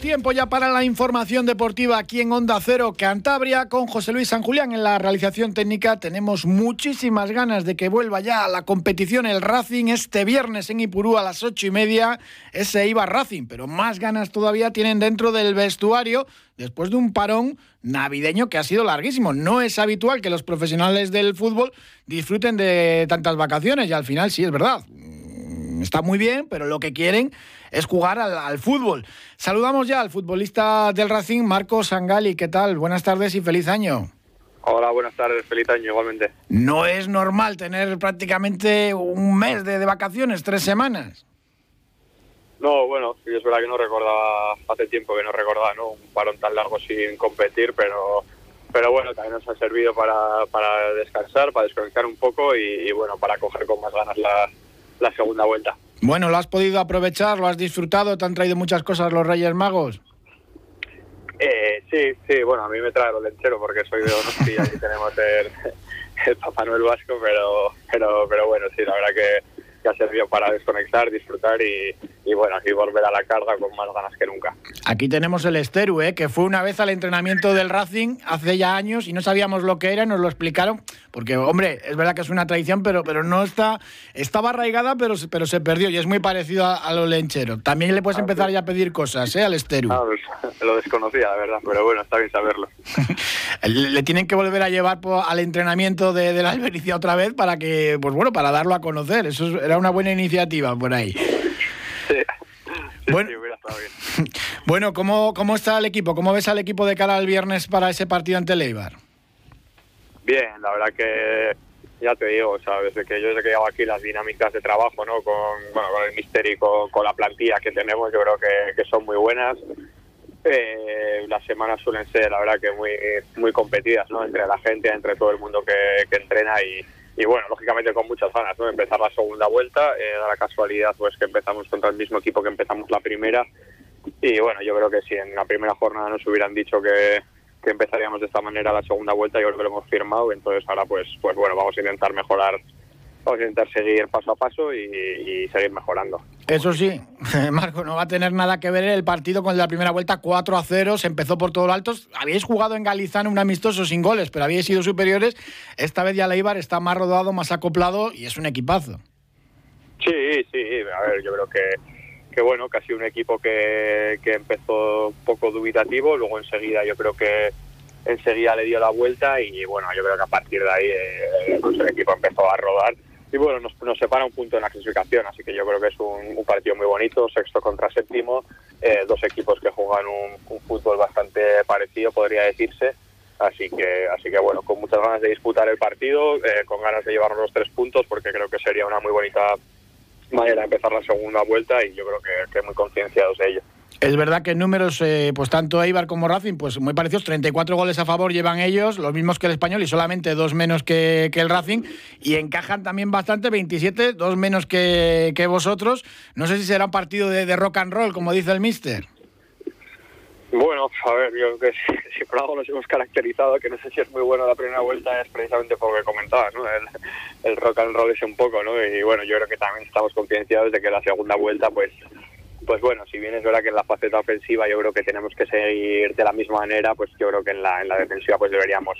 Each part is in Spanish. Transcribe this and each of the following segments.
Tiempo ya para la información deportiva aquí en Onda Cero Cantabria con José Luis San Julián en la realización técnica. Tenemos muchísimas ganas de que vuelva ya a la competición el Racing este viernes en Ipurú a las ocho y media. Ese iba Racing, pero más ganas todavía tienen dentro del vestuario después de un parón navideño que ha sido larguísimo. No es habitual que los profesionales del fútbol disfruten de tantas vacaciones y al final sí es verdad está muy bien, pero lo que quieren es jugar al, fútbol. Saludamos ya al futbolista del Racing, Marcos Sangali. ¿Qué tal? Buenas tardes y feliz año. Hola, buenas tardes, feliz año igualmente. No es normal tener prácticamente un mes de, vacaciones, tres semanas. No, bueno, es verdad que no recordaba, hace tiempo que no recordaba ¿no? un parón tan largo sin competir, pero pero bueno, también nos ha servido para, para descansar, para desconectar un poco y, y, bueno, para coger con más ganas la, la segunda vuelta. Bueno, ¿lo has podido aprovechar? ¿Lo has disfrutado? ¿Te han traído muchas cosas los Reyes Magos? Eh, sí, sí, bueno, a mí me trae lo lechero porque soy de Donosti y allí tenemos el, el Papá Noel Vasco, pero, pero, pero bueno, sí, la verdad que ha servido para desconectar, disfrutar y, y bueno, aquí volver a la carga con más ganas que nunca. Aquí tenemos el Esteru, ¿eh? que fue una vez al entrenamiento del Racing hace ya años y no sabíamos lo que era, nos lo explicaron, porque hombre, es verdad que es una tradición, pero, pero no está, estaba arraigada, pero, pero se perdió y es muy parecido a, lo lenchero. También le puedes ah, empezar ya a pedir cosas ¿eh? al Esteru. Ah, pues, lo desconocía, la verdad, pero bueno, está bien saberlo. le tienen que volver a llevar al entrenamiento de, de la albericia otra vez para que, pues bueno, para darlo a conocer. Eso era una buena iniciativa por ahí. Bueno, bueno ¿cómo, ¿cómo está el equipo? ¿Cómo ves al equipo de cara al viernes para ese partido ante Leibar? Bien, la verdad que ya te digo, desde que yo desde que llego aquí las dinámicas de trabajo, ¿no? Con, bueno, con el misterio y con, la plantilla que tenemos, yo creo que, que son muy buenas. Eh, las semanas suelen ser, la verdad, que muy muy competidas, ¿no? Entre la gente, entre todo el mundo que, que entrena y, y bueno, lógicamente con muchas ganas, ¿no? Empezar la segunda vuelta, eh, da la casualidad pues que empezamos contra el mismo equipo que empezamos la primera y bueno, yo creo que si en la primera jornada nos hubieran dicho que, que empezaríamos de esta manera la segunda vuelta, yo creo que lo hemos firmado, entonces ahora pues pues bueno, vamos a intentar mejorar vamos a intentar seguir paso a paso y, seguir mejorando. Eso sí, Marco, no va a tener nada que ver el partido con la primera vuelta 4 a 0, se empezó por todo lo alto. Habíais jugado en Galizán un amistoso sin goles, pero habíais sido superiores. Esta vez ya Leibar está más rodado, más acoplado y es un equipazo. Sí, sí, a ver, yo creo que, que bueno, casi un equipo que, que empezó un poco dubitativo, luego enseguida yo creo que enseguida le dio la vuelta y bueno, yo creo que a partir de ahí eh, pues el equipo empezó a rodar y bueno, nos, separa un punto en la clasificación, así que yo creo que es un, partido muy bonito, sexto contra séptimo, eh, dos equipos que juegan un, fútbol bastante parecido, podría decirse, así que, así que bueno, con muchas ganas de disputar el partido, eh, con ganas de llevarnos los tres puntos, porque creo que sería una muy bonita manera de empezar la segunda vuelta y yo creo que, que muy concienciados de ello. Es verdad que en números, eh, pues tanto Eibar como Racing, pues muy parecidos, 34 goles a favor llevan ellos, los mismos que el español y solamente dos menos que, el Racing, y encajan también bastante, 27, dos menos que, vosotros. No sé si será un partido de, rock and roll, como dice el mister. Bueno, a ver, yo creo que si, por algo nos hemos caracterizado, que no sé si es muy bueno la primera vuelta, es precisamente por lo que comentabas, ¿no? El, el rock and roll es un poco, ¿no? Y bueno, yo creo que también estamos concienciados de que la segunda vuelta, pues pues bueno, si bien es verdad que en la faceta ofensiva yo creo que tenemos que seguir de la misma manera, pues yo creo que en la, en la defensiva pues deberíamos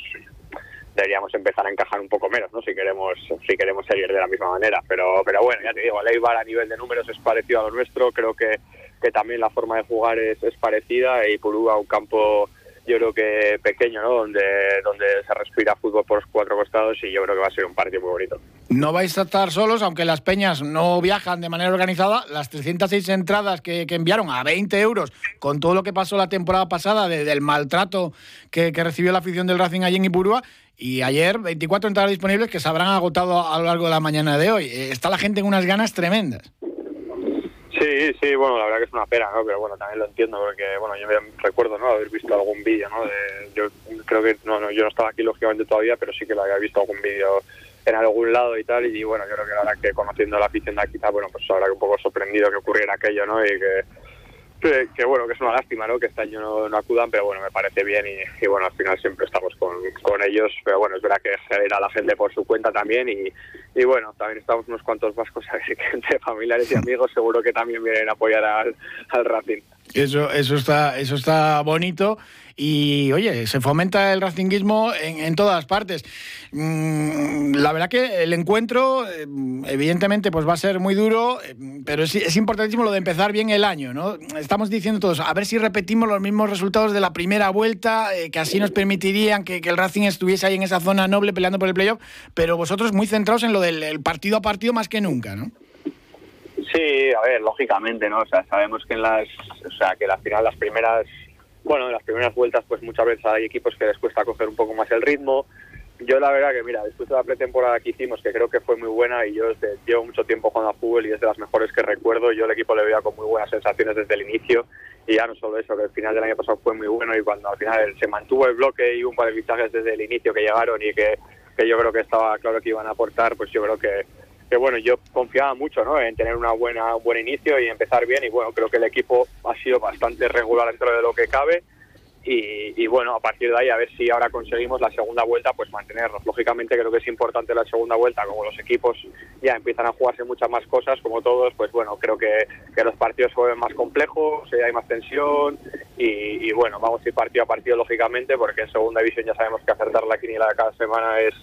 deberíamos empezar a encajar un poco menos, ¿no? Si queremos si queremos seguir de la misma manera, pero pero bueno, ya te digo, el a nivel de números es parecido a lo nuestro, creo que, que también la forma de jugar es, es parecida y Purú a un campo yo creo que pequeño, ¿no? Donde, donde se respira fútbol por los cuatro costados y yo creo que va a ser un partido muy bonito. No vais a estar solos, aunque las peñas no viajan de manera organizada. Las 306 entradas que, enviaron a 20 euros, con todo lo que pasó la temporada pasada, del maltrato que, recibió la afición del Racing allí en Ipurúa, y ayer 24 entradas disponibles que se habrán agotado a lo largo de la mañana de hoy. Eh, está la gente en unas ganas tremendas. Sí, sí, bueno, la verdad que es una pena, ¿no? Pero bueno, también lo entiendo porque, bueno, yo me recuerdo, ¿no? Haber visto algún vídeo, ¿no? De, yo creo que, no, no, yo no estaba aquí lógicamente todavía, pero sí que lo había visto algún vídeo en algún lado y tal, y bueno, yo creo que verdad que conociendo la afición de aquí, bueno, pues habrá que un poco sorprendido que ocurriera aquello, ¿no? Y que, que, bueno, que es una lástima, ¿no? Que este año no, acudan, pero bueno, me parece bien y, bueno, al final siempre estamos con, con, ellos, pero bueno, es verdad que genera la gente por su cuenta también y, y bueno, también estamos unos cuantos vascos, que entre familiares y amigos seguro que también vienen a apoyar al, al Racing. Eso, eso está, eso está bonito y oye, se fomenta el racinguismo en, todas partes. Mm, la verdad que el encuentro, eh, evidentemente, pues va a ser muy duro, eh, pero es, es, importantísimo lo de empezar bien el año, ¿no? Estamos diciendo todos, a ver si repetimos los mismos resultados de la primera vuelta, eh, que así nos permitirían que, el Racing estuviese ahí en esa zona noble peleando por el playoff, pero vosotros muy centrados en lo del partido a partido más que nunca, ¿no? Sí, a ver, lógicamente, ¿no? O sea, sabemos que en las, o sea, que al final las primeras bueno, en las primeras vueltas pues muchas veces hay equipos que les cuesta coger un poco más el ritmo. Yo la verdad que mira, después de la pretemporada que hicimos, que creo que fue muy buena y yo llevo mucho tiempo jugando a fútbol y es de las mejores que recuerdo, yo el equipo le veía con muy buenas sensaciones desde el inicio y ya no solo eso, que el final del año pasado fue muy bueno y cuando al final se mantuvo el bloque y un par de fichajes desde el inicio que llegaron y que, que yo creo que estaba claro que iban a aportar, pues yo creo que que bueno, yo confiaba mucho ¿no? en tener una buena, un buen inicio y empezar bien y bueno, creo que el equipo ha sido bastante regular dentro de lo que cabe y, bueno, a partir de ahí a ver si ahora conseguimos la segunda vuelta, pues mantenernos. Lógicamente creo que es importante la segunda vuelta, como los equipos ya empiezan a jugarse muchas más cosas, como todos, pues bueno, creo que, que los partidos se más complejos, hay más tensión y, bueno, vamos a ir partido a partido lógicamente, porque en segunda división ya sabemos que acertar la quiniela cada semana es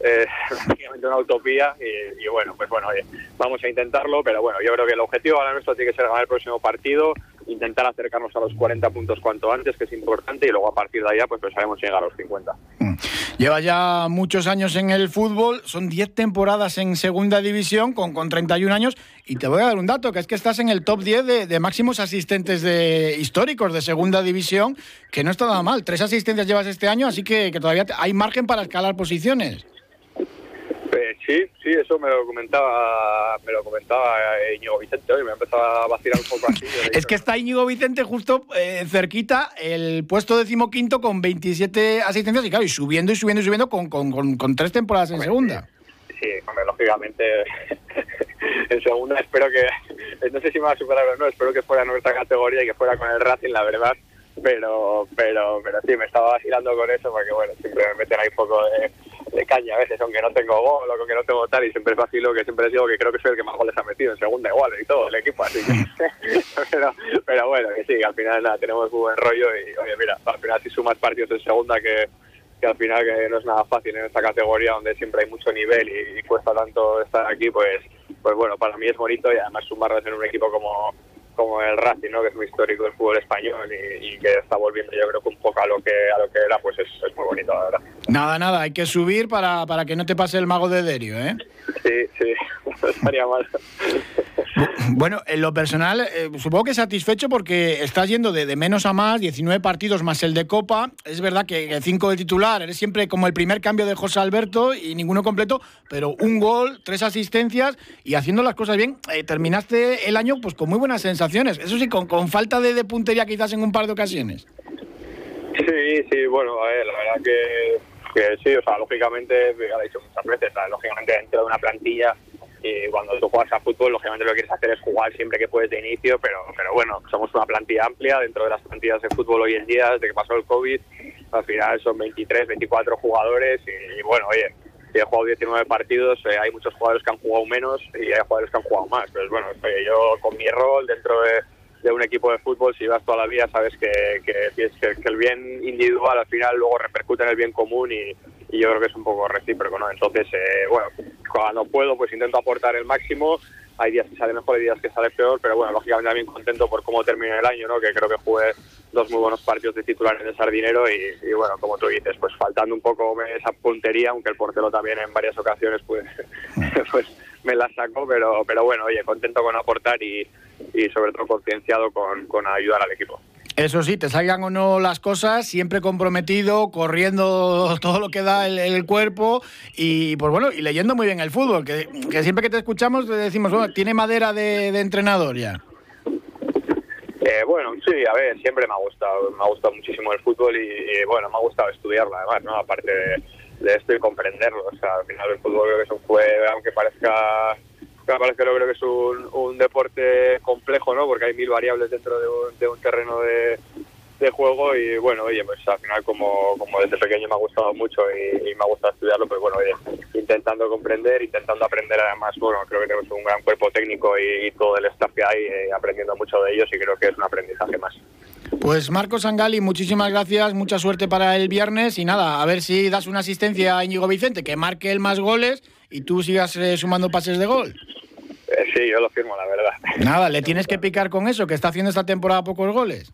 eh, prácticamente una utopía y, bueno, pues bueno, vamos a intentarlo, pero bueno, yo creo que el objetivo ahora nuestro tiene que ser ganar el próximo partido, intentar acercarnos a los 40 puntos cuanto antes, que es importante, y luego a partir de allá pues pensaremos llegar a los 50. Mm. Lleva ya muchos años en el fútbol, son 10 temporadas en segunda división con, con 31 años, y te voy a dar un dato, que es que estás en el top 10 de, máximos asistentes de, históricos de segunda división, que no está nada mal. Tres asistencias llevas este año, así que todavía hay margen para escalar posiciones. Sí, sí, eso me lo comentaba, me lo comentaba Íñigo Vicente hoy, me empezaba a vacilar un poco así. es que está Íñigo Vicente justo eh, cerquita, el puesto decimoquinto con 27 asistencias y claro, y subiendo y subiendo y subiendo con, con, con, tres temporadas en segunda. Sí, hombre, lógicamente en segunda espero que, no sé si me va a superar o no, espero que fuera en nuestra categoría y que fuera con el Racing, la verdad pero pero pero sí me estaba vacilando con eso porque bueno siempre me meten ahí un poco de, de caña a veces, aunque no tengo gol o que no tengo tal, y siempre es fácil que siempre digo que creo que soy el que más goles ha metido en segunda igual y todo el equipo, así pero, pero bueno, que sí, al final nada, tenemos muy buen rollo y oye, mira, al final si sumas partidos en segunda que, que al final que no es nada fácil en esta categoría donde siempre hay mucho nivel y, cuesta tanto estar aquí, pues pues bueno, para mí es bonito y además sumarlos en un equipo como como el Racing, ¿no? que es muy histórico del fútbol español y, que está volviendo yo creo que un poco a lo que a lo que era, pues es, muy bonito, la verdad. Nada, nada, hay que subir para, para que no te pase el mago de Derio, ¿eh? Sí, sí, no estaría mal. Bueno, en lo personal, eh, supongo que satisfecho porque estás yendo de, menos a más, 19 partidos más el de Copa. Es verdad que 5 de titular, eres siempre como el primer cambio de José Alberto y ninguno completo, pero un gol, tres asistencias y haciendo las cosas bien, eh, terminaste el año pues con muy buenas sensaciones. Eso sí, con, con falta de, puntería quizás en un par de ocasiones. Sí, sí, bueno, a ver, la verdad que, que sí, o sea, lógicamente, ya lo he dicho muchas veces, lógicamente dentro de una plantilla y cuando tú juegas a fútbol, lógicamente lo que quieres hacer es jugar siempre que puedes de inicio, pero, pero bueno, somos una plantilla amplia dentro de las plantillas de fútbol hoy en día, desde que pasó el COVID, al final son 23, 24 jugadores y, bueno, oye, he jugado 19 partidos, eh, hay muchos jugadores que han jugado menos y hay jugadores que han jugado más. Pues bueno, yo con mi rol dentro de, un equipo de fútbol, si vas toda la vida, sabes que, que, que, el bien individual al final luego repercute en el bien común y, y yo creo que es un poco recíproco, ¿no? Entonces, eh, bueno, cuando puedo, pues intento aportar el máximo. Hay días que sale mejor, hay días que sale peor, pero bueno, lógicamente también contento por cómo termina el año, ¿no? Que creo que jugué dos muy buenos partidos de titular en el Sardinero y, bueno, como tú dices, pues faltando un poco esa puntería, aunque el portero también en varias ocasiones pues, pues me la sacó, pero, pero bueno, oye, contento con aportar y, y sobre todo concienciado con, con ayudar al equipo. Eso sí, te salgan o no las cosas, siempre comprometido, corriendo todo lo que da el, cuerpo y pues bueno, y leyendo muy bien el fútbol, que, siempre que te escuchamos te decimos, bueno, tiene madera de, entrenador ya. Eh, bueno, sí, a ver, siempre me ha gustado, me ha gustado muchísimo el fútbol y, bueno, me ha gustado estudiarlo además, ¿no? Aparte de, esto y comprenderlo, o sea, al final el fútbol creo que es un aunque parezca Parece que creo que es un, deporte complejo, ¿no? Porque hay mil variables dentro de un, terreno de, juego y bueno, oye, pues al final como, como desde pequeño me ha gustado mucho y, me ha gustado estudiarlo, pues bueno, oye, intentando comprender, intentando aprender además, bueno, creo que tenemos un gran cuerpo técnico y, todo el staff que hay, eh, aprendiendo mucho de ellos y creo que es un aprendizaje más. Pues Marcos Sangali, muchísimas gracias, mucha suerte para el viernes y nada, a ver si das una asistencia a Íñigo Vicente, que marque el más goles y tú sigas eh, sumando pases de gol. Eh, sí, yo lo firmo, la verdad. Nada, le tienes que picar con eso, que está haciendo esta temporada pocos goles.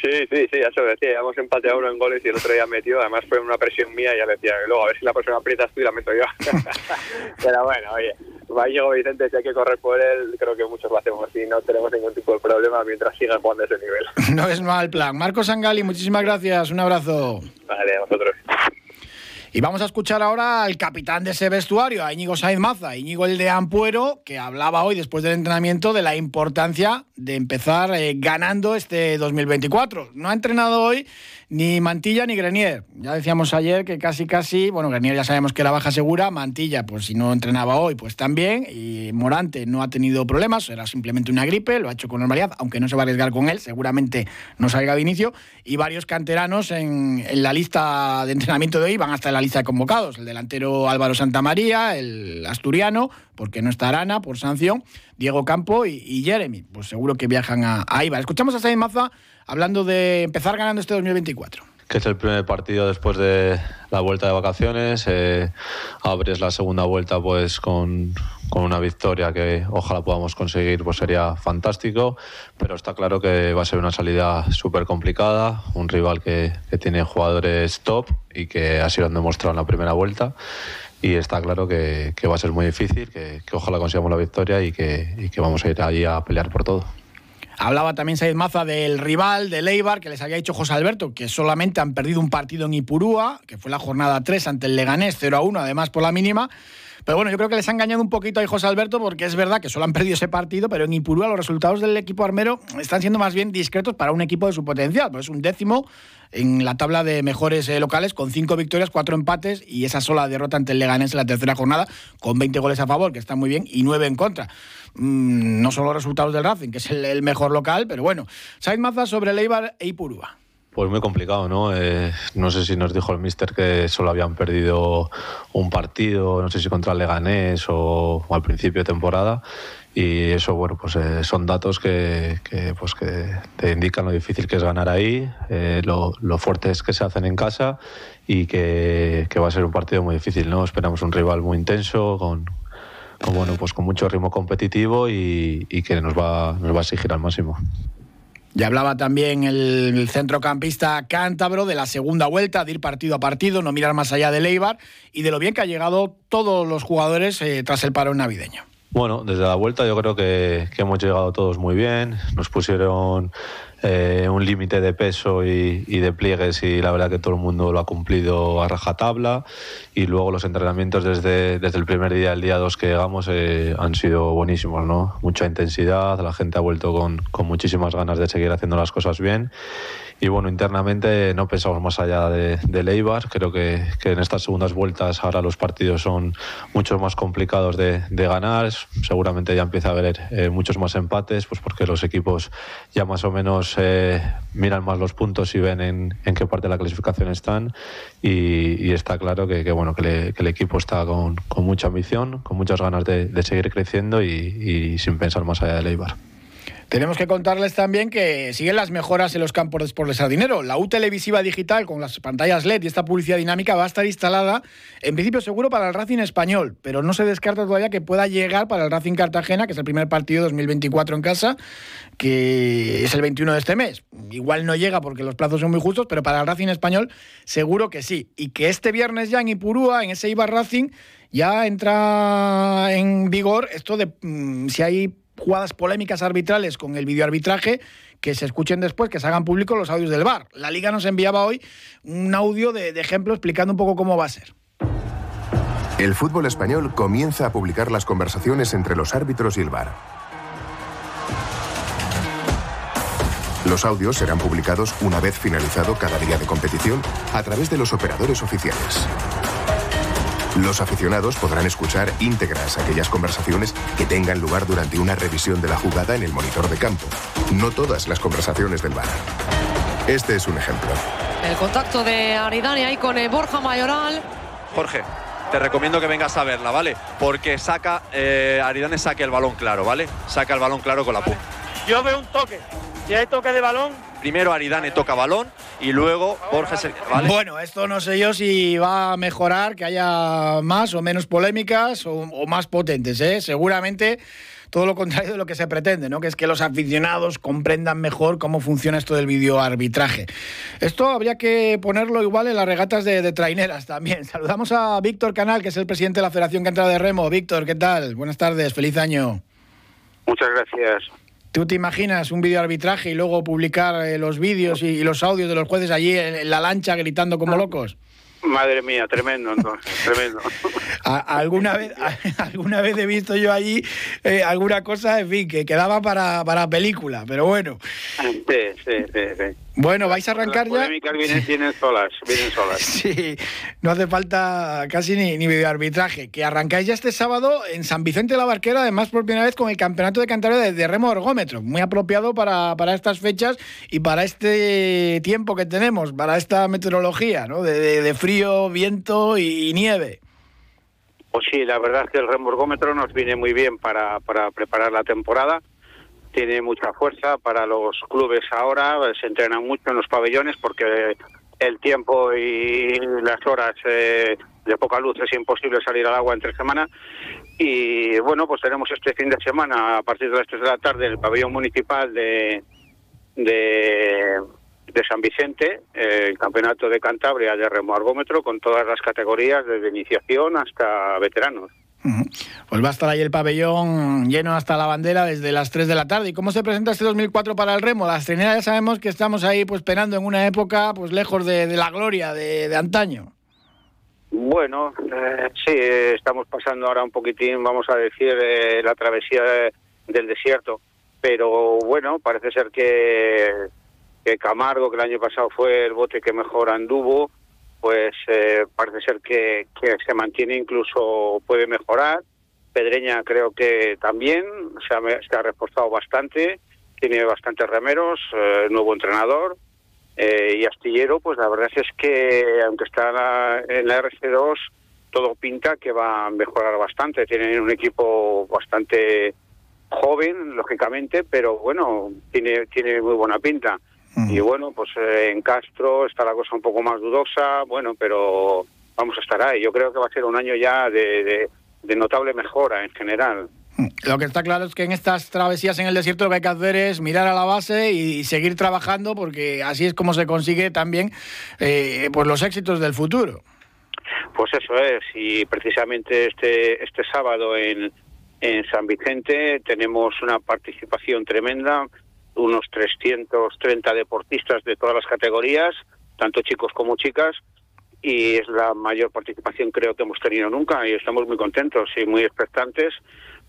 Sí, sí, sí, ya se lo decía, ya hemos empatado uno en goles y el otro día metió, además fue una presión mía y ya decía, luego a ver si la próxima aprietas tú y la meto yo. Pero bueno, oye, Vallejo Vicente, si hay que correr por él, creo que muchos lo hacemos y no tenemos ningún tipo de problema mientras siga jugando ese nivel. No es mal plan. Marcos Sangali, muchísimas gracias, un abrazo. Vale, a vosotros. Y vamos a escuchar ahora al capitán de ese vestuario, a Íñigo Saiz Maza, Íñigo el de Ampuero, que hablaba hoy después del entrenamiento de la importancia de empezar eh, ganando este 2024. No ha entrenado hoy ni Mantilla ni Grenier. Ya decíamos ayer que casi casi, bueno, Grenier ya sabemos que era baja segura, Mantilla, pues si no entrenaba hoy, pues también, y Morante no ha tenido problemas, era simplemente una gripe, lo ha hecho con normalidad, aunque no se va a arriesgar con él, seguramente no salga de inicio, y varios canteranos en, la lista de entrenamiento de hoy van hasta la lista de convocados, el delantero Álvaro Santamaría, el asturiano, porque no está Arana por sanción, Diego Campo y, Jeremy, pues seguro que viajan a, a Escuchamos a Said Maza hablando de empezar ganando este 2024 que es el primer partido después de la vuelta de vacaciones. Eh, abres la segunda vuelta pues con, una victoria que ojalá podamos conseguir, pues sería fantástico. Pero está claro que va a ser una salida súper complicada, un rival que, tiene jugadores top y que así lo han demostrado en la primera vuelta. Y está claro que, va a ser muy difícil, que, ojalá consigamos la victoria y que, y que vamos a ir allí a pelear por todo. Hablaba también Said Maza del rival, de Eibar, que les había dicho José Alberto, que solamente han perdido un partido en Ipurúa, que fue la jornada 3 ante el Leganés, 0 a 1, además por la mínima. Pero bueno, yo creo que les ha engañado un poquito a José Alberto porque es verdad que solo han perdido ese partido, pero en Ipurúa los resultados del equipo armero están siendo más bien discretos para un equipo de su potencial. Pues es un décimo en la tabla de mejores eh, locales con cinco victorias, cuatro empates y esa sola derrota ante el Leganés en la tercera jornada con 20 goles a favor, que está muy bien, y 9 en contra. Mm, no son los resultados del Racing, que es el, mejor local, pero bueno. Said Maza sobre Leibar e Ipurúa. Pues muy complicado, ¿no? Eh, no sé si nos dijo el míster que solo habían perdido un partido, no sé si contra Leganés o, al principio de temporada. Y eso, bueno, pues eh, son datos que, pues que te indican lo difícil que es ganar ahí, eh, lo, lo fuertes que se hacen en casa y que, va a ser un partido muy difícil, ¿no? Esperamos un rival muy intenso, con, bueno, pues con mucho ritmo competitivo y, y que nos va, nos va a exigir al máximo. Ya hablaba también el centrocampista cántabro de la segunda vuelta, de ir partido a partido, no mirar más allá de Leibar y de lo bien que han llegado todos los jugadores eh, tras el paro navideño. Bueno, desde la vuelta yo creo que, que, hemos llegado todos muy bien. Nos pusieron eh, un límite de peso y, de pliegues y la verdad que todo el mundo lo ha cumplido a rajatabla y luego los entrenamientos desde, desde el primer día, el día 2 que llegamos eh, han sido buenísimos, ¿no? Mucha intensidad, la gente ha vuelto con, con muchísimas ganas de seguir haciendo las cosas bien y bueno, internamente no pensamos más allá de, de Leibar. Creo que, que, en estas segundas vueltas ahora los partidos son mucho más complicados de, de ganar. Seguramente ya empieza a haber eh, muchos más empates, pues porque los equipos ya más o menos eh, miran más los puntos y ven en, en, qué parte de la clasificación están. Y, está claro que, que bueno, que, el equipo está con, con, mucha ambición, con muchas ganas de, seguir creciendo y, y sin pensar más allá de Leibar. Tenemos que contarles también que siguen las mejoras en los campos de Sport de. La U televisiva digital con las pantallas LED y esta publicidad dinámica va a estar instalada en principio seguro para el Racing español, pero no se descarta todavía que pueda llegar para el Racing Cartagena, que es el primer partido 2024 en casa, que es el 21 de este mes. Igual no llega porque los plazos son muy justos, pero para el Racing español seguro que sí. Y que este viernes ya en Ipurúa, en ese Ibar Racing, ya entra en vigor esto de mm, si hay jugadas polémicas arbitrales con el videoarbitraje, que se escuchen después, que se hagan públicos los audios del VAR. La Liga nos enviaba hoy un audio de, de ejemplo explicando un poco cómo va a ser. El fútbol español comienza a publicar las conversaciones entre los árbitros y el VAR. Los audios serán publicados una vez finalizado cada día de competición a través de los operadores oficiales. Los aficionados podrán escuchar íntegras aquellas conversaciones que tengan lugar durante una revisión de la jugada en el monitor de campo. No todas las conversaciones del VAR. Este es un ejemplo. El contacto de Aridane ahí con eh, Borja Mayoral. Jorge, te recomiendo que vengas a verla, ¿vale? Porque saca, eh, Aridane saque el balón claro, ¿vale? Saca el balón claro con la punta. Yo veo un toque. Si hay toque de balón. Primero Aridane toca balón y luego Borja se. ¿vale? Bueno, esto no sé yo si va a mejorar, que haya más o menos polémicas o, o más potentes, ¿eh? Seguramente todo lo contrario de lo que se pretende, ¿no? Que es que los aficionados comprendan mejor cómo funciona esto del videoarbitraje. Esto habría que ponerlo igual en las regatas de, de traineras también. Saludamos a Víctor Canal, que es el presidente de la Federación Cantada de Remo. Víctor, ¿qué tal? Buenas tardes, feliz año. Muchas gracias. ¿Tú te imaginas un videoarbitraje y luego publicar eh, los vídeos y, y, los audios de los jueces allí en, en la lancha gritando como locos? Madre mía, tremendo, entonces, tremendo. ¿Alguna vez, alguna vez he visto yo allí eh, alguna cosa, en fin, que quedaba para, para película, pero bueno. Sí, sí, sí. sí. Bueno, vais a arrancar Las ya. vienen, vienen solas, vienen solas. Sí, no hace falta casi ni, ni videoarbitraje. Que arrancáis ya este sábado en San Vicente de la Barquera, además por primera vez con el Campeonato de Cantabria de, de Remo Ergómetro. Muy apropiado para, para estas fechas y para este tiempo que tenemos, para esta meteorología, ¿no? De, de, de frío, viento y, y nieve. Pues sí, la verdad es que el remo ergómetro nos viene muy bien para, para preparar la temporada. Tiene mucha fuerza para los clubes ahora, se entrenan mucho en los pabellones porque el tiempo y las horas eh, de poca luz es imposible salir al agua entre semana. Y bueno, pues tenemos este fin de semana a partir de las 3 de la tarde el pabellón municipal de, de, San Vicente, eh, el campeonato de Cantabria de remo ergómetro con todas las categorías desde iniciación hasta veteranos. Pues va a estar ahí el pabellón lleno hasta la bandera desde las 3 de la tarde. ¿Y cómo se presenta este 2004 para el remo? Las trineras ya sabemos que estamos ahí pues penando en una época pues lejos de, la gloria de, de, antaño. Bueno, eh, sí, estamos pasando ahora un poquitín, vamos a decir, eh, la travesía del desierto. Pero bueno, parece ser que, que Camargo, que el año pasado fue el bote que mejor anduvo, pues eh, parece ser que, que, se mantiene, incluso puede mejorar. Pedreña creo que también se ha, reforzado bastante, tiene bastantes remeros, eh, nuevo entrenador. Eh, y Astillero, pues la verdad es que aunque está en la, en la RC2, todo pinta que va a mejorar bastante. Tienen un equipo bastante joven, lógicamente, pero bueno, tiene, tiene muy buena pinta. Y bueno, pues eh, en Castro está la cosa un poco más dudosa, bueno, pero vamos a estar ahí. Yo creo que va a ser un año ya de, de, de, notable mejora en general. Lo que está claro es que en estas travesías en el desierto lo que hay que hacer es mirar a la base y seguir trabajando porque así es como se consigue también eh, pues los éxitos del futuro. Pues eso es, y precisamente este, este sábado en, en San Vicente tenemos una participación tremenda, unos 330 deportistas de todas las categorías, tanto chicos como chicas, y es la mayor participación creo que hemos tenido nunca y estamos muy contentos y muy expectantes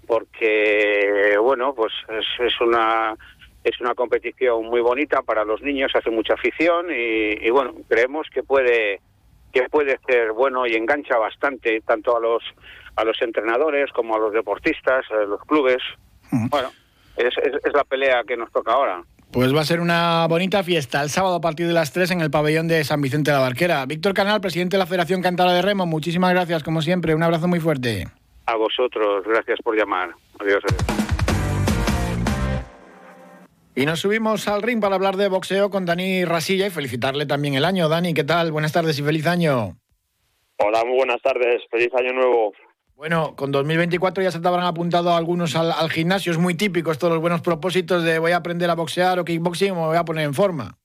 porque, bueno, pues es, es una es una competición muy bonita para los niños, hace mucha afición y, y, bueno, creemos que puede que puede ser bueno y engancha bastante tanto a los a los entrenadores como a los deportistas, a los clubes. Bueno, es, es, es, la pelea que nos toca ahora. Pues va a ser una bonita fiesta el sábado a partir de las 3 en el pabellón de San Vicente de la Barquera. Víctor Canal, presidente de la Federación Cantabria de Remo, muchísimas gracias como siempre, un abrazo muy fuerte. A vosotros, gracias por llamar. Adiós. adiós. Y nos subimos al ring para hablar de boxeo con Dani Rasilla y felicitarle también el año. Dani, ¿qué tal? Buenas tardes y feliz año. Hola, muy buenas tardes. Feliz año nuevo. Bueno, con 2024 ya se te habrán apuntado algunos al, gimnasio. Es muy típico estos los buenos propósitos de voy a aprender a boxear o kickboxing o me voy a poner en forma.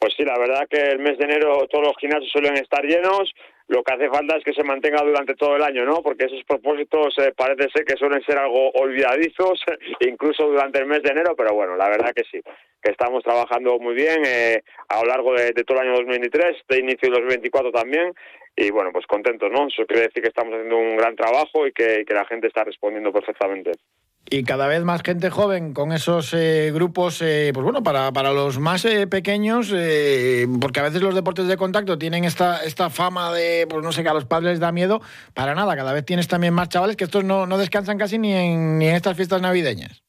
Pues sí, la verdad que el mes de enero todos los gimnasios suelen estar llenos. Lo que hace falta es que se mantenga durante todo el año, ¿no? Porque esos propósitos eh, parece ser que suelen ser algo olvidadizos, incluso durante el mes de enero, pero bueno, la verdad que sí, que estamos trabajando muy bien eh, a lo largo de, todo el año 2023, de inicio de 2024 también, y bueno, pues contentos, ¿no? Eso quiere decir que estamos haciendo un gran trabajo y que, que la gente está respondiendo perfectamente. Y cada vez más gente joven con esos eh, grupos, eh, pues bueno, para, para los más eh, pequeños, porque a veces los deportes de contacto tienen esta, esta fama de, pues no sé, que a los padres les da miedo, para nada, cada vez tienes también más chavales que estos no, no descansan casi ni en, ni en estas fiestas navideñas.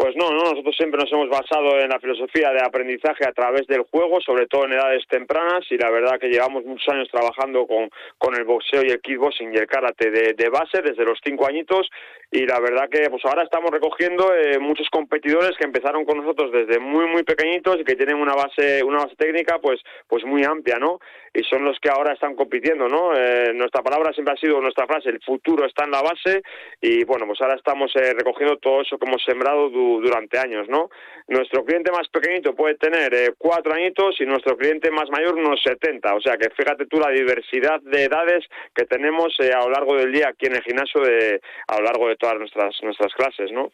Pues no, no, nosotros siempre nos hemos basado en la filosofía de aprendizaje a través del juego, sobre todo en edades tempranas, y la verdad que llevamos muchos años trabajando con, con el boxeo y el kickboxing y el karate de, de base desde los cinco añitos, y la verdad que pues ahora estamos recogiendo eh, muchos competidores que empezaron con nosotros desde muy muy pequeñitos y que tienen una base una base técnica pues pues muy amplia, ¿no? Y son los que ahora están compitiendo, ¿no? Eh, nuestra palabra siempre ha sido nuestra frase, el futuro está en la base, y bueno, pues ahora estamos eh, recogiendo todo eso que hemos sembrado durante años, ¿no? Nuestro cliente más pequeñito puede tener cuatro añitos y nuestro cliente más mayor unos 70. O sea que fíjate tú la diversidad de edades que tenemos a lo largo del día aquí en el gimnasio de, a lo largo todas nuestras, nuestras clases, ¿no?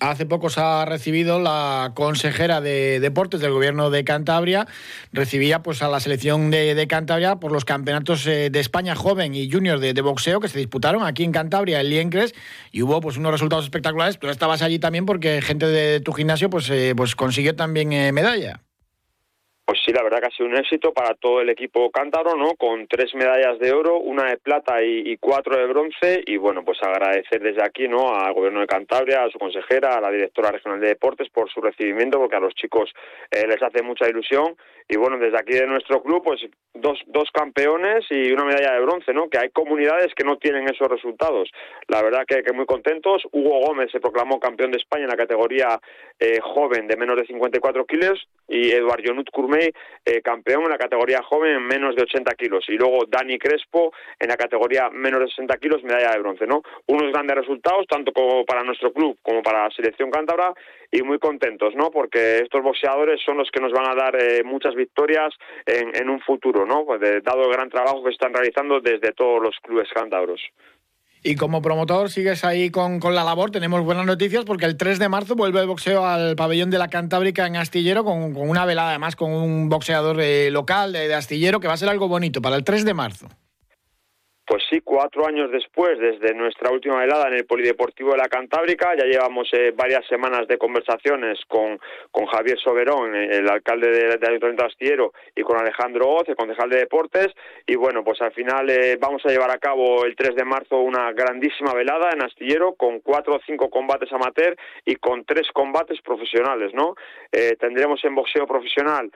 Hace poco se ha recibido la consejera de deportes del gobierno de Cantabria, recibía pues a la selección de, Cantabria por los campeonatos eh, de España joven y junior de, boxeo que se disputaron aquí en Cantabria, en Liencres, y hubo pues unos resultados espectaculares. Estabas allí también porque gente de tu gimnasio pues, eh, pues consiguió también eh, medalla. Pues sí, la verdad que ha sido un éxito para todo el equipo cántabro, ¿no? Con tres medallas de oro, una de plata y, cuatro de bronce. Y bueno, pues agradecer desde aquí, ¿no? Al gobierno de Cantabria, a su consejera, a la directora regional de deportes por su recibimiento, porque a los chicos eh, les hace mucha ilusión. Y bueno, desde aquí de nuestro club, pues dos, dos campeones y una medalla de bronce, ¿no? Que hay comunidades que no tienen esos resultados. La verdad que, que muy contentos. Hugo Gómez se proclamó campeón de España en la categoría eh, joven de menos de 54 kilos y Eduard Jonut Courmey, eh, campeón en la categoría joven en menos de 80 kilos. Y luego Dani Crespo en la categoría menos de 60 kilos, medalla de bronce, ¿no? Unos grandes resultados, tanto como para nuestro club como para la selección cántabra, y muy contentos, ¿no? Porque estos boxeadores son los que nos van a dar eh, muchas victorias en, un futuro, ¿no? Pues dado el gran trabajo que están realizando desde todos los clubes cántabros. Y como promotor sigues ahí con, la labor, tenemos buenas noticias porque el 3 de marzo vuelve el boxeo al pabellón de la Cantábrica en Astillero con, una velada además con un boxeador eh, local de, Astillero que va a ser algo bonito para el 3 de marzo. Pues sí, cuatro años después, desde nuestra última velada en el Polideportivo de la Cantábrica, ya llevamos eh, varias semanas de conversaciones con, con Javier Soberón, eh, el alcalde de Ayuntamiento de Astillero, y con Alejandro Oz, el concejal de Deportes, y bueno, pues al final eh, vamos a llevar a cabo el 3 de marzo una grandísima velada en Astillero con cuatro o cinco combates amateur y con tres combates profesionales, ¿no? tendremos en boxeo profesional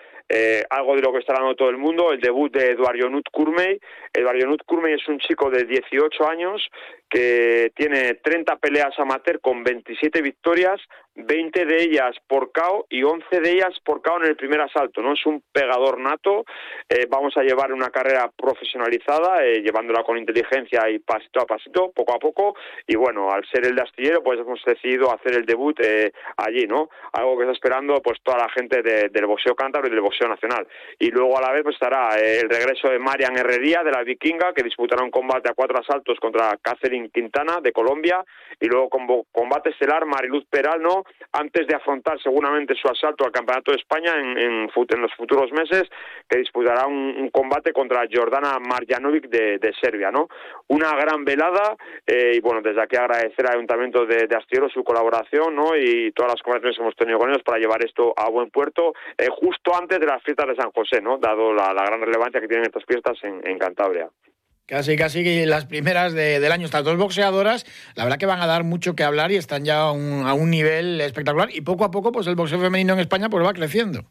algo de lo que está hablando todo el mundo, el debut de Eduardo Nut Kurmey. Eduardo Nut Kurmey es un chico de 18 años que tiene 30 peleas amateur con 27 victorias, 20 de ellas por KO y 11 de ellas por KO en el primer asalto, ¿no? Es un pegador nato, eh, vamos a llevar una carrera profesionalizada, eh, llevándola con inteligencia y pasito a pasito, poco a poco, y bueno, al ser el de astillero, pues hemos decidido hacer el debut eh, allí, ¿no? Algo que está esperando pues toda la gente del boxeo cántabro y del boxeo nacional. Y luego a la vez pues estará el regreso de Marian Herrería, de la Vikinga, que disputará un combate a cuatro asaltos contra Catherine Quintana, de Colombia, y luego combate estelar Mariluz Peral, ¿no? antes de afrontar seguramente su asalto al Campeonato de España en, en, los futuros meses, que disputará un, combate contra Jordana Marjanovic de, Serbia, ¿no? Una gran velada eh, y bueno, desde aquí agradecer al Ayuntamiento de, de su colaboración, ¿no? Y todas las conversaciones que hemos tenido con ellos para llevar esto a buen puerto eh, justo antes de las fiestas de San José, ¿no? Dado la, gran relevancia que tienen estas fiestas en Cantabria. Casi, casi las primeras del año. Estas dos boxeadoras, la verdad que van a dar mucho que hablar y están ya a un, a un nivel espectacular. Y poco a poco, pues el boxeo femenino en España pues va creciendo.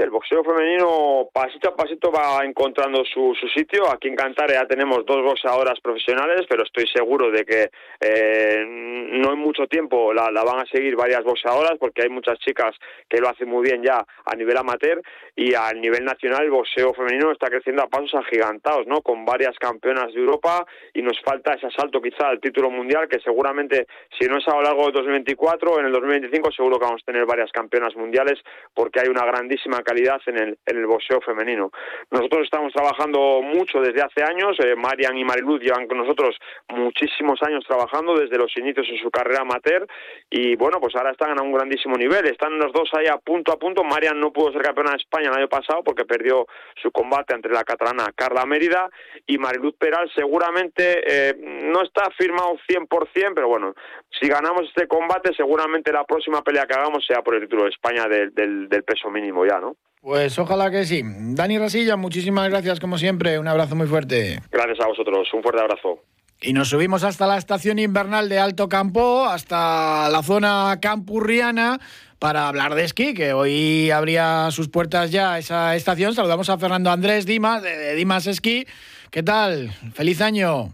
El boxeo femenino pasito a pasito va encontrando su, sitio. Aquí en Cantabria ya tenemos dos boxeadoras profesionales, pero estoy seguro de que eh, no en mucho tiempo la, la, van a seguir varias boxeadoras porque hay muchas chicas que lo hacen muy bien ya a nivel amateur y a nivel nacional el boxeo femenino está creciendo a pasos agigantados, ¿no? Con varias campeonas de Europa y nos falta ese asalto quizá al título mundial que seguramente si no es a lo largo de 2024, en el 2025 seguro que vamos a tener varias campeonas mundiales porque hay una grandísima en el, en el boxeo femenino. Nosotros estamos trabajando mucho desde hace años, eh, Marian y Mariluz llevan con nosotros muchísimos años trabajando desde los inicios en su carrera amateur y bueno, pues ahora están a un grandísimo nivel, están los dos ahí a punto a punto, Marian no pudo ser campeona de España el año pasado porque perdió su combate entre la catalana Carla Mérida y Mariluz Peral seguramente eh, no está firmado 100%, pero bueno, si ganamos este combate seguramente la próxima pelea que hagamos sea por el título de España del, del peso mínimo ya, ¿no? Pues ojalá que sí. Dani Rasilla, muchísimas gracias como siempre. Un abrazo muy fuerte. Gracias a vosotros. Un fuerte abrazo. Y nos subimos hasta la estación invernal de Alto Campo, hasta la zona campurriana, para hablar de esquí, que hoy abría sus puertas ya esa estación. Saludamos a Fernando Andrés Dimas, de Dimas Esquí. ¿Qué tal? ¡Feliz año!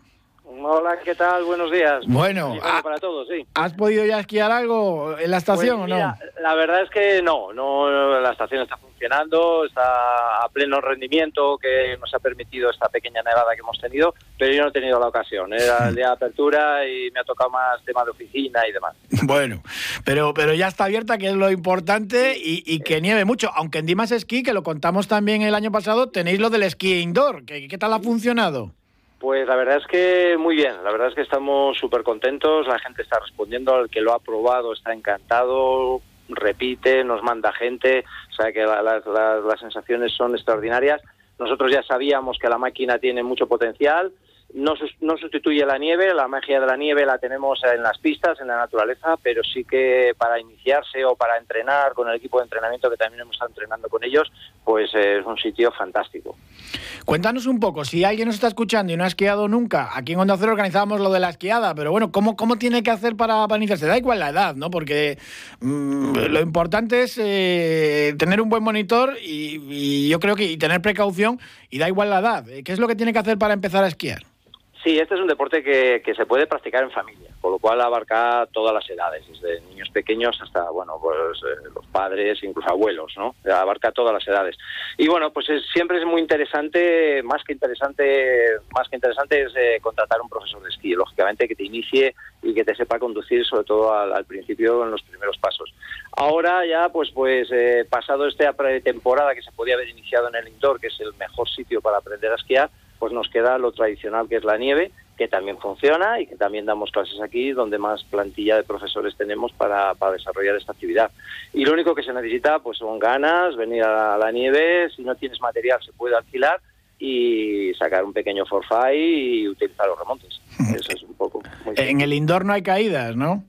Hola, ¿qué tal? Buenos días. Bueno, para todos, sí. ¿Has podido ya esquiar algo en la estación pues o no? La verdad es que no, no, la estación está funcionando, está a pleno rendimiento, que nos ha permitido esta pequeña nevada que hemos tenido, pero yo no he tenido la ocasión. Era el día de apertura y me ha tocado más tema de oficina y demás. Bueno, pero, pero ya está abierta, que es lo importante, y, que nieve mucho. Aunque en Dimas Esquí, que lo contamos también el año pasado, tenéis lo del esquí indoor. ¿Qué, qué tal ha funcionado? Pues la verdad es que muy bien, la verdad es que estamos súper contentos, la gente está respondiendo, el que lo ha probado está encantado, repite, nos manda gente, o sea que las sensaciones son extraordinarias. Nosotros ya sabíamos que la máquina tiene mucho potencial, no, sustituye la nieve, la magia de la nieve la tenemos en las pistas, en la naturaleza, pero sí que para iniciarse o para entrenar con el equipo de entrenamiento que también hemos estado entrenando con ellos, pues es un sitio fantástico. Cuéntanos un poco, si alguien nos está escuchando y no ha esquiado nunca, aquí en Onda Cero organizábamos lo de la esquiada, pero bueno, ¿cómo, cómo tiene que hacer para, para iniciarse? Da igual la edad, ¿no? Porque mm, lo importante es eh, tener un buen monitor y, yo creo que tener precaución y da igual la edad. ¿Qué es lo que tiene que hacer para empezar a esquiar? Sí, este es un deporte que, que, se puede practicar en familia, con lo cual abarca todas las edades, desde niños pequeños hasta, bueno, pues eh, los padres, incluso abuelos, ¿no? Abarca todas las edades. Y bueno, pues siempre es muy interesante, más que interesante, más que interesante es eh, contratar un profesor de esquí, lógicamente que te inicie y que te sepa conducir, sobre todo al, principio, en los primeros pasos. Ahora ya, pues, pues eh, pasado esta pretemporada que se podía haber iniciado en el indoor, que es el mejor sitio para aprender a esquiar, pues nos queda lo tradicional que es la nieve, que también funciona y que también damos clases aquí, donde más plantilla de profesores tenemos para, desarrollar esta actividad. Y lo único que se necesita pues son ganas, venir a la nieve, si no tienes material se puede alquilar y sacar un pequeño forfait y utilizar los remontes. Eso es un poco. en el indoor no hay caídas, ¿no?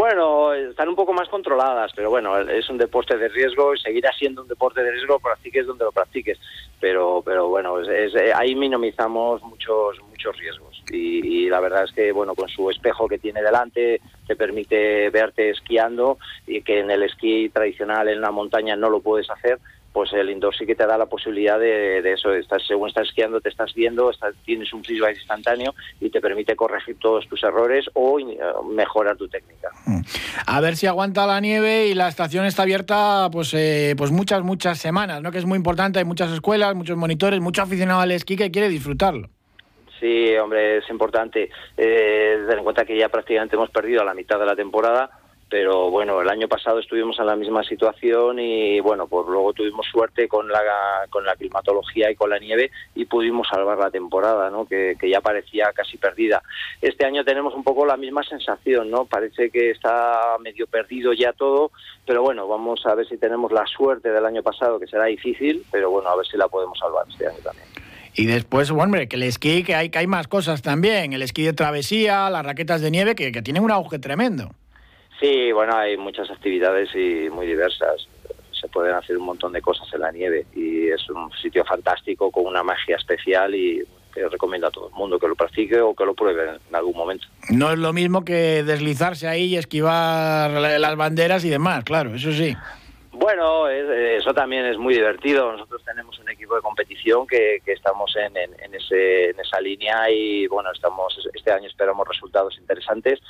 Bueno, están un poco más controladas, pero bueno, es un deporte de riesgo y seguirá siendo un deporte de riesgo, practiques donde lo practiques. Pero, pero bueno, eh, ahí minimizamos muchos, muchos riesgos. Y, y, la verdad es que, bueno, con su espejo que tiene delante, te permite verte esquiando y que en el esquí tradicional en la montaña no lo puedes hacer pues el indoor sí que te da la posibilidad de, eso, estás, según estás esquiando te estás viendo, tienes un feedback instantáneo y te permite corregir todos tus errores o eh, mejorar tu técnica. Mm. A ver si aguanta la nieve y la estación está abierta pues, eh, pues muchas, muchas semanas, ¿no? que es muy importante, hay muchas escuelas, muchos monitores, mucho aficionado al esquí que quiere disfrutarlo. Sí, hombre, es importante. Eh, tener en cuenta que ya prácticamente hemos perdido a la mitad de la temporada pero bueno, el año pasado estuvimos en la misma situación y bueno, pues luego tuvimos suerte con la, con la climatología y con la nieve y pudimos salvar la temporada, ¿no? Que, ya parecía casi perdida. Este año tenemos un poco la misma sensación, ¿no? Parece que está medio perdido ya todo, pero bueno, vamos a ver si tenemos la suerte del año pasado, que será difícil, pero bueno, a ver si la podemos salvar este año también. Y después, hombre, que el esquí, que hay, que hay más cosas también, el esquí de travesía, las raquetas de nieve, que, que tienen un auge tremendo. Sí, bueno, hay muchas actividades y muy diversas. Se pueden hacer un montón de cosas en la nieve y es un sitio fantástico con una magia especial y que recomiendo a todo el mundo que lo practique o que lo pruebe en algún momento. No es lo mismo que deslizarse ahí y esquivar las banderas y demás, claro, eso sí. Bueno, eso también es muy divertido. Nosotros tenemos un equipo de competición que, estamos en, ese, en esa línea y bueno, estamos este año esperamos resultados interesantes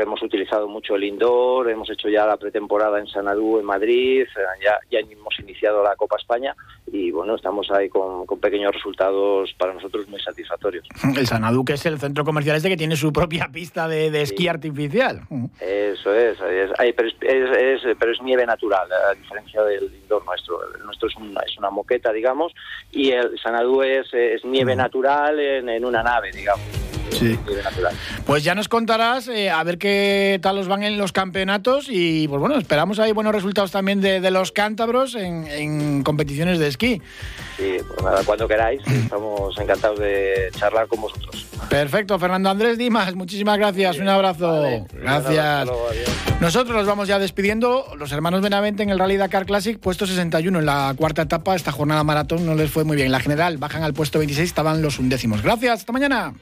hemos utilizado mucho el indoor, hemos hecho ya la pretemporada en Sanadú, en Madrid, eh, ya, ya hemos iniciado la Copa España y bueno, estamos ahí con, pequeños resultados para nosotros muy satisfactorios. El Sanadú, que es el centro comercial este que tiene su propia pista de, esquí artificial. Eso es, pero, es, pero, es, nieve natural, a diferencia del indoor nuestro. El nuestro es una, es una moqueta, digamos, y el Sanadú es, nieve natural en, en una nave, digamos. Sí. Pues ya nos contarás eh, a ver qué tal os van en los campeonatos y pues bueno, esperamos ahí buenos resultados también de, los cántabros en, competiciones de esquí. Sí, pues nada, cuando queráis, estamos encantados de charlar con vosotros. Perfecto, Fernando Andrés Dimas, muchísimas gracias, un abrazo. gracias. Nosotros nos vamos ya despidiendo, los hermanos Benavente en el Rally Dakar Classic, puesto 61 en la cuarta etapa, esta jornada maratón no les fue muy bien. En la general bajan al puesto 26, estaban los undécimos. Gracias, hasta mañana.